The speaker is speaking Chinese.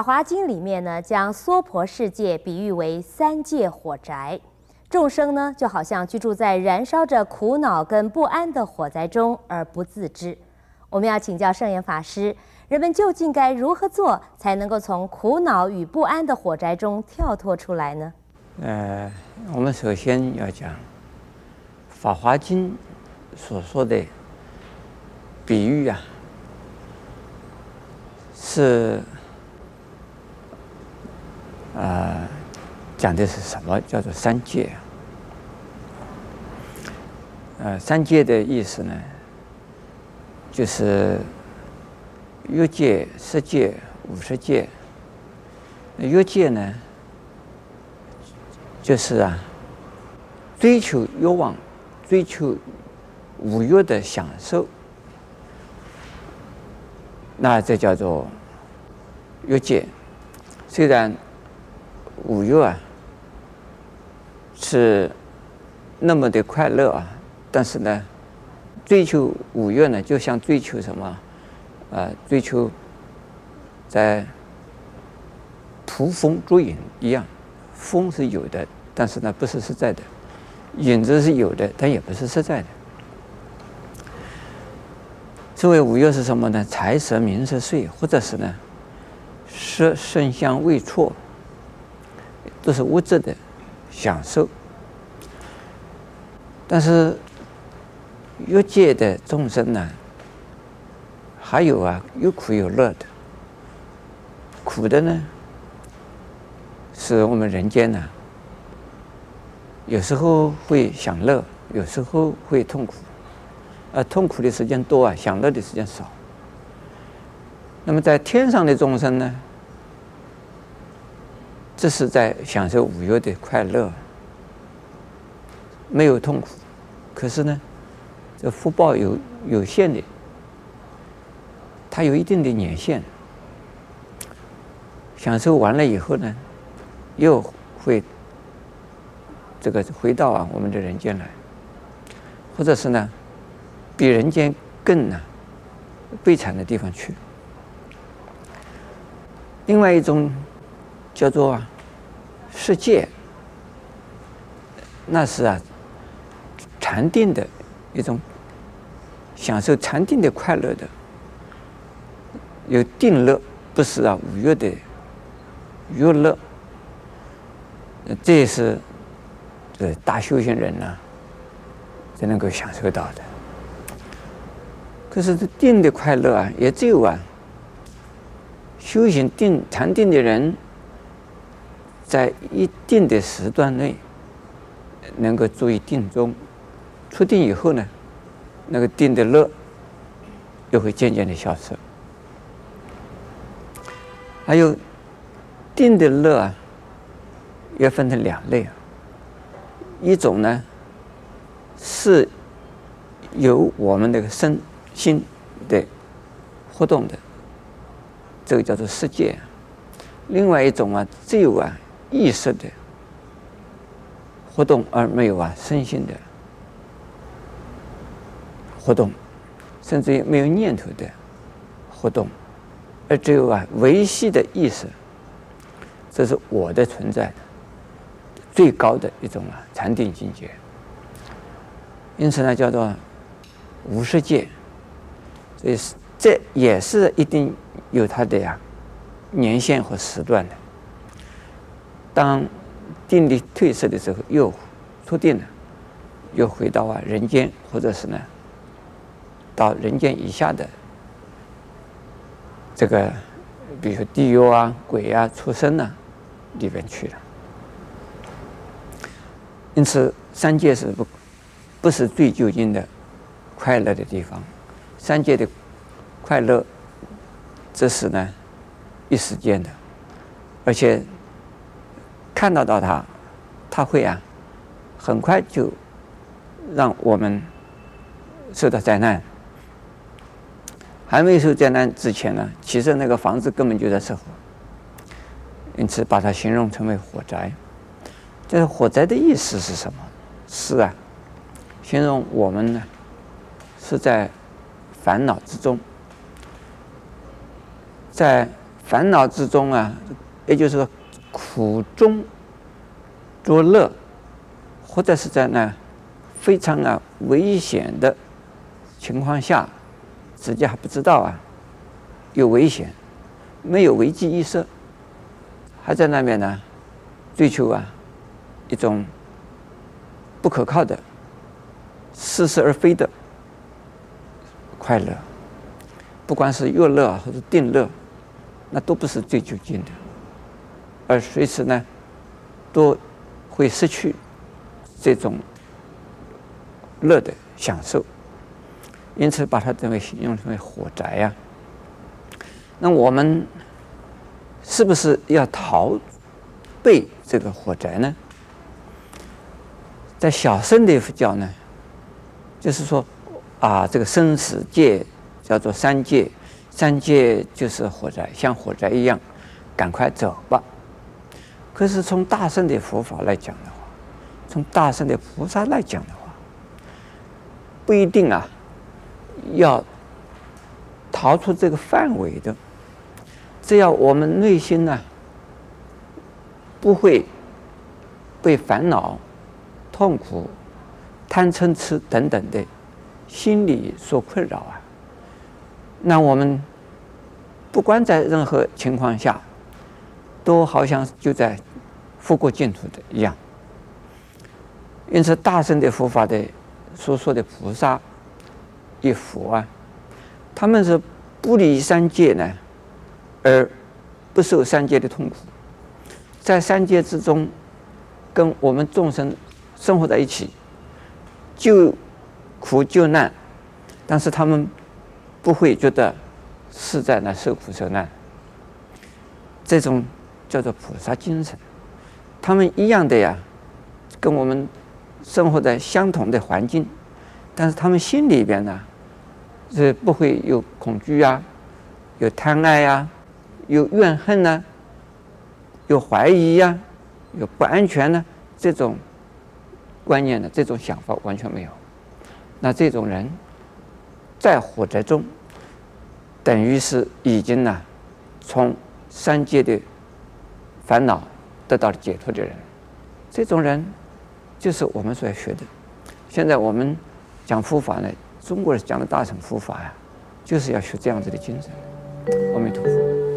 法华经里面呢，将娑婆世界比喻为三界火宅，众生呢就好像居住在燃烧着苦恼跟不安的火灾中而不自知。我们要请教圣严法师，人们究竟该如何做，才能够从苦恼与不安的火灾中跳脱出来呢？呃，我们首先要讲《法华经》所说的比喻啊，是。啊，讲的是什么？叫做三界。呃，三界的意思呢，就是欲界、色界、无色界。欲界呢，就是啊，追求欲望、追求五欲的享受，那这叫做欲界。虽然五月啊，是那么的快乐啊，但是呢，追求五月呢，就像追求什么，啊、呃，追求在捕风捉影一样，风是有的，但是呢，不是实在的；影子是有的，但也不是实在的。所谓五月是什么呢？财色名食睡，或者是呢，色声香味触。都是物质的享受，但是欲界的众生呢，还有啊，有苦有乐的。苦的呢，是我们人间呢，有时候会享乐，有时候会痛苦，而痛苦的时间多啊，享乐的时间少。那么在天上的众生呢？这是在享受五欲的快乐，没有痛苦。可是呢，这福报有有限的，它有一定的年限。享受完了以后呢，又会这个回到啊我们的人间来，或者是呢，比人间更呢悲惨的地方去。另外一种。叫做世界，那是啊，禅定的一种享受禅定的快乐的，有定乐，不是啊五欲的欲乐，这也是这大修行人呢、才能够享受到的。可是这定的快乐啊，也只有啊修行定禅定的人。在一定的时段内，能够注意定中，出定以后呢，那个定的乐又会渐渐的消失。还有定的乐啊，要分成两类啊，一种呢是由我们那个身心的活动的，这个叫做色界；另外一种啊，只有啊。意识的活动，而没有啊身心的活动，甚至于没有念头的活动，而只有啊维系的意识，这是我的存在，最高的一种啊禅定境界。因此呢，叫做无世界。这是这也是一定有它的呀年限和时段的。当定力褪色的时候，又出定了，又回到啊人间，或者是呢，到人间以下的这个，比如说地狱啊、鬼啊、畜生啊里边去了。因此，三界是不不是最究竟的快乐的地方，三界的快乐，这是呢一时间的，而且。看到到他，他会啊，很快就让我们受到灾难。还没受灾难之前呢，其实那个房子根本就在失火，因此把它形容成为火灾。这个火灾的意思是什么？是啊，形容我们呢是在烦恼之中，在烦恼之中啊，也就是说苦中作乐，或者是在那非常啊危险的情况下，自己还不知道啊有危险，没有危机意识，还在那边呢追求啊一种不可靠的、似是而非的快乐，不管是乐乐或者定乐。那都不是最究竟的，而随时呢，都会失去这种乐的享受，因此把它称为形容成为火宅呀、啊。那我们是不是要逃避这个火宅呢？在小乘的佛教呢，就是说啊，这个生死界叫做三界。三界就是火宅，像火宅一样，赶快走吧。可是从大圣的佛法来讲的话，从大圣的菩萨来讲的话，不一定啊，要逃出这个范围的。只要我们内心呢、不会被烦恼、痛苦、贪嗔痴等等的心理所困扰啊。那我们不管在任何情况下，都好像就在复国净土的一样。因此，大乘的佛法的所说的菩萨一佛啊，他们是不离三界呢，而不受三界的痛苦，在三界之中跟我们众生生活在一起，救苦救难，但是他们。不会觉得是在那受苦受难，这种叫做菩萨精神。他们一样的呀，跟我们生活在相同的环境，但是他们心里边呢，是不会有恐惧啊，有贪爱呀，有怨恨呐，有怀疑呀，有不安全呢，这种观念的这种想法完全没有。那这种人。在火宅中，等于是已经呢，从三界的烦恼得到了解脱的人。这种人，就是我们所要学的。现在我们讲佛法呢，中国人讲的大乘佛法呀，就是要学这样子的精神。阿弥陀佛。